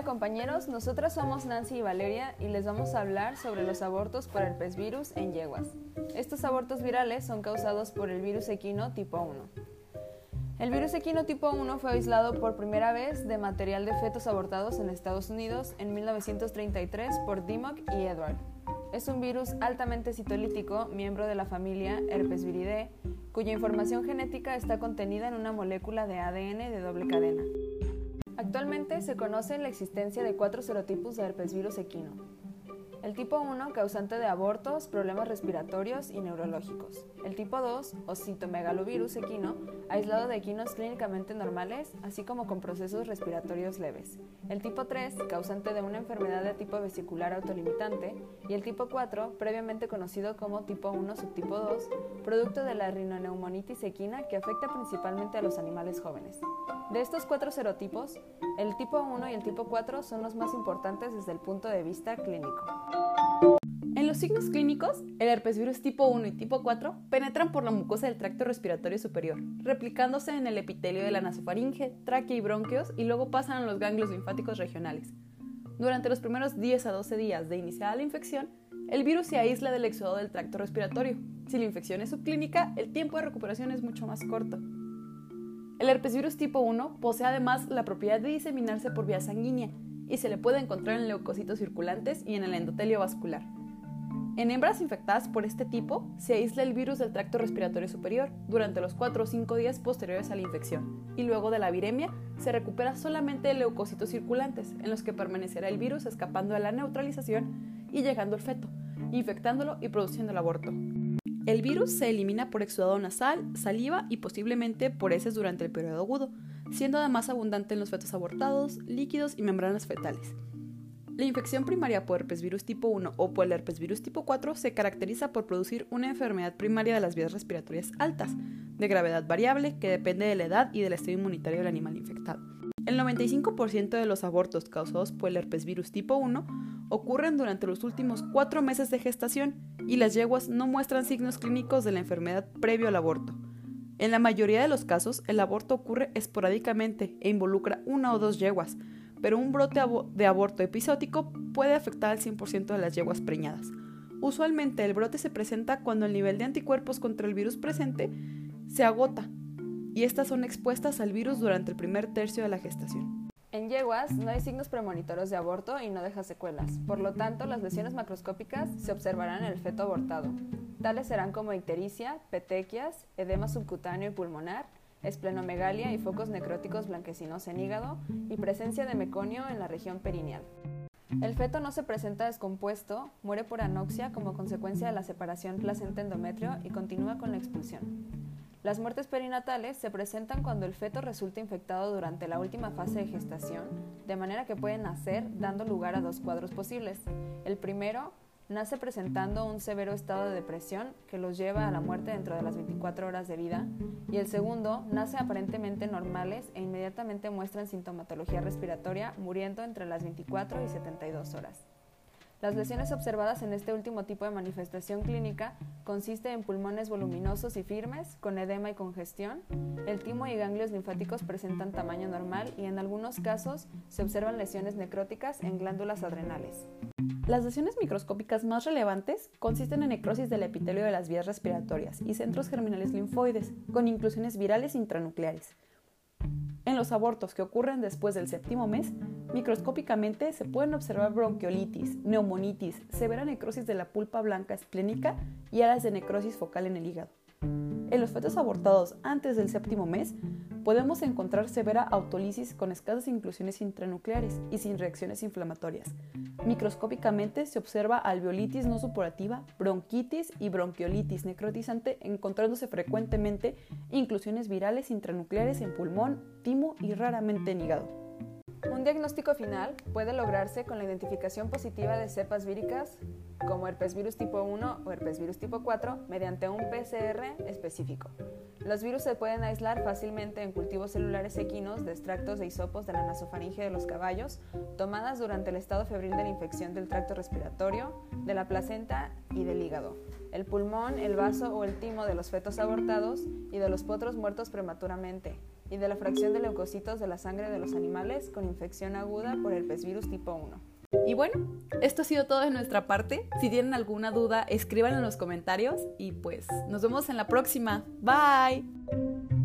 Hola compañeros, nosotras somos Nancy y Valeria y les vamos a hablar sobre los abortos por herpes virus en yeguas. Estos abortos virales son causados por el virus equino tipo 1. El virus equino tipo 1 fue aislado por primera vez de material de fetos abortados en Estados Unidos en 1933 por Dimock y Edward. Es un virus altamente citolítico, miembro de la familia Herpesviridae, cuya información genética está contenida en una molécula de ADN de doble cadena. Actualmente se conoce la existencia de cuatro serotipos de herpesvirus equino. El tipo 1, causante de abortos, problemas respiratorios y neurológicos. El tipo 2, o citomegalovirus equino, aislado de equinos clínicamente normales, así como con procesos respiratorios leves. El tipo 3, causante de una enfermedad de tipo vesicular autolimitante. Y el tipo 4, previamente conocido como tipo 1 subtipo 2, producto de la rinoneumonitis equina que afecta principalmente a los animales jóvenes. De estos cuatro serotipos, el tipo 1 y el tipo 4 son los más importantes desde el punto de vista clínico. Los signos clínicos, el herpesvirus tipo 1 y tipo 4 penetran por la mucosa del tracto respiratorio superior, replicándose en el epitelio de la nasofaringe, tráquea y bronquios y luego pasan a los ganglios linfáticos regionales. Durante los primeros 10 a 12 días de iniciada la infección, el virus se aísla del exudado del tracto respiratorio. Si la infección es subclínica, el tiempo de recuperación es mucho más corto. El herpesvirus tipo 1 posee además la propiedad de diseminarse por vía sanguínea y se le puede encontrar en leucocitos circulantes y en el endotelio vascular. En hembras infectadas por este tipo, se aísla el virus del tracto respiratorio superior durante los 4 o 5 días posteriores a la infección, y luego de la viremia se recupera solamente leucocitos circulantes, en los que permanecerá el virus escapando de la neutralización y llegando al feto, infectándolo y produciendo el aborto. El virus se elimina por exudado nasal, saliva y posiblemente por heces durante el periodo agudo, siendo además abundante en los fetos abortados, líquidos y membranas fetales. La infección primaria por herpesvirus tipo 1 o por el herpesvirus tipo 4 se caracteriza por producir una enfermedad primaria de las vías respiratorias altas, de gravedad variable, que depende de la edad y del estado inmunitario del animal infectado. El 95% de los abortos causados por el herpesvirus tipo 1 ocurren durante los últimos cuatro meses de gestación y las yeguas no muestran signos clínicos de la enfermedad previo al aborto. En la mayoría de los casos, el aborto ocurre esporádicamente e involucra una o dos yeguas, pero un brote de aborto episótico puede afectar al 100% de las yeguas preñadas. Usualmente el brote se presenta cuando el nivel de anticuerpos contra el virus presente se agota y estas son expuestas al virus durante el primer tercio de la gestación. En yeguas no hay signos premonitorios de aborto y no deja secuelas, por lo tanto las lesiones macroscópicas se observarán en el feto abortado. Tales serán como ictericia, petequias, edema subcutáneo y pulmonar, esplenomegalia y focos necróticos blanquecinos en hígado y presencia de meconio en la región perineal. El feto no se presenta descompuesto, muere por anoxia como consecuencia de la separación placenta-endometrio y continúa con la expulsión. Las muertes perinatales se presentan cuando el feto resulta infectado durante la última fase de gestación, de manera que pueden nacer dando lugar a dos cuadros posibles. El primero nace presentando un severo estado de depresión que los lleva a la muerte dentro de las 24 horas de vida y el segundo nace aparentemente normales e inmediatamente muestran sintomatología respiratoria muriendo entre las 24 y 72 horas. Las lesiones observadas en este último tipo de manifestación clínica consiste en pulmones voluminosos y firmes, con edema y congestión. El timo y ganglios linfáticos presentan tamaño normal y en algunos casos se observan lesiones necróticas en glándulas adrenales. Las lesiones microscópicas más relevantes consisten en necrosis del epitelio de las vías respiratorias y centros germinales linfoides, con inclusiones virales intranucleares. En los abortos que ocurren después del séptimo mes, microscópicamente se pueden observar bronquiolitis, neumonitis, severa necrosis de la pulpa blanca esplénica y áreas de necrosis focal en el hígado. En los fetos abortados antes del séptimo mes, podemos encontrar severa autolisis con escasas inclusiones intranucleares y sin reacciones inflamatorias. Microscópicamente se observa alveolitis no supurativa, bronquitis y bronquiolitis necrotizante, encontrándose frecuentemente inclusiones virales intranucleares en pulmón, timo y raramente en hígado. Un diagnóstico final puede lograrse con la identificación positiva de cepas víricas como herpesvirus tipo 1 o herpesvirus tipo 4 mediante un PCR específico. Los virus se pueden aislar fácilmente en cultivos celulares equinos de extractos de hisopos de la nasofaringe de los caballos tomadas durante el estado febril de la infección del tracto respiratorio, de la placenta y del hígado, el pulmón, el vaso o el timo de los fetos abortados y de los potros muertos prematuramente, y de la fracción de leucocitos de la sangre de los animales con infección aguda por herpes virus tipo 1. Y bueno, esto ha sido todo de nuestra parte. Si tienen alguna duda, escriban en los comentarios y pues nos vemos en la próxima. Bye.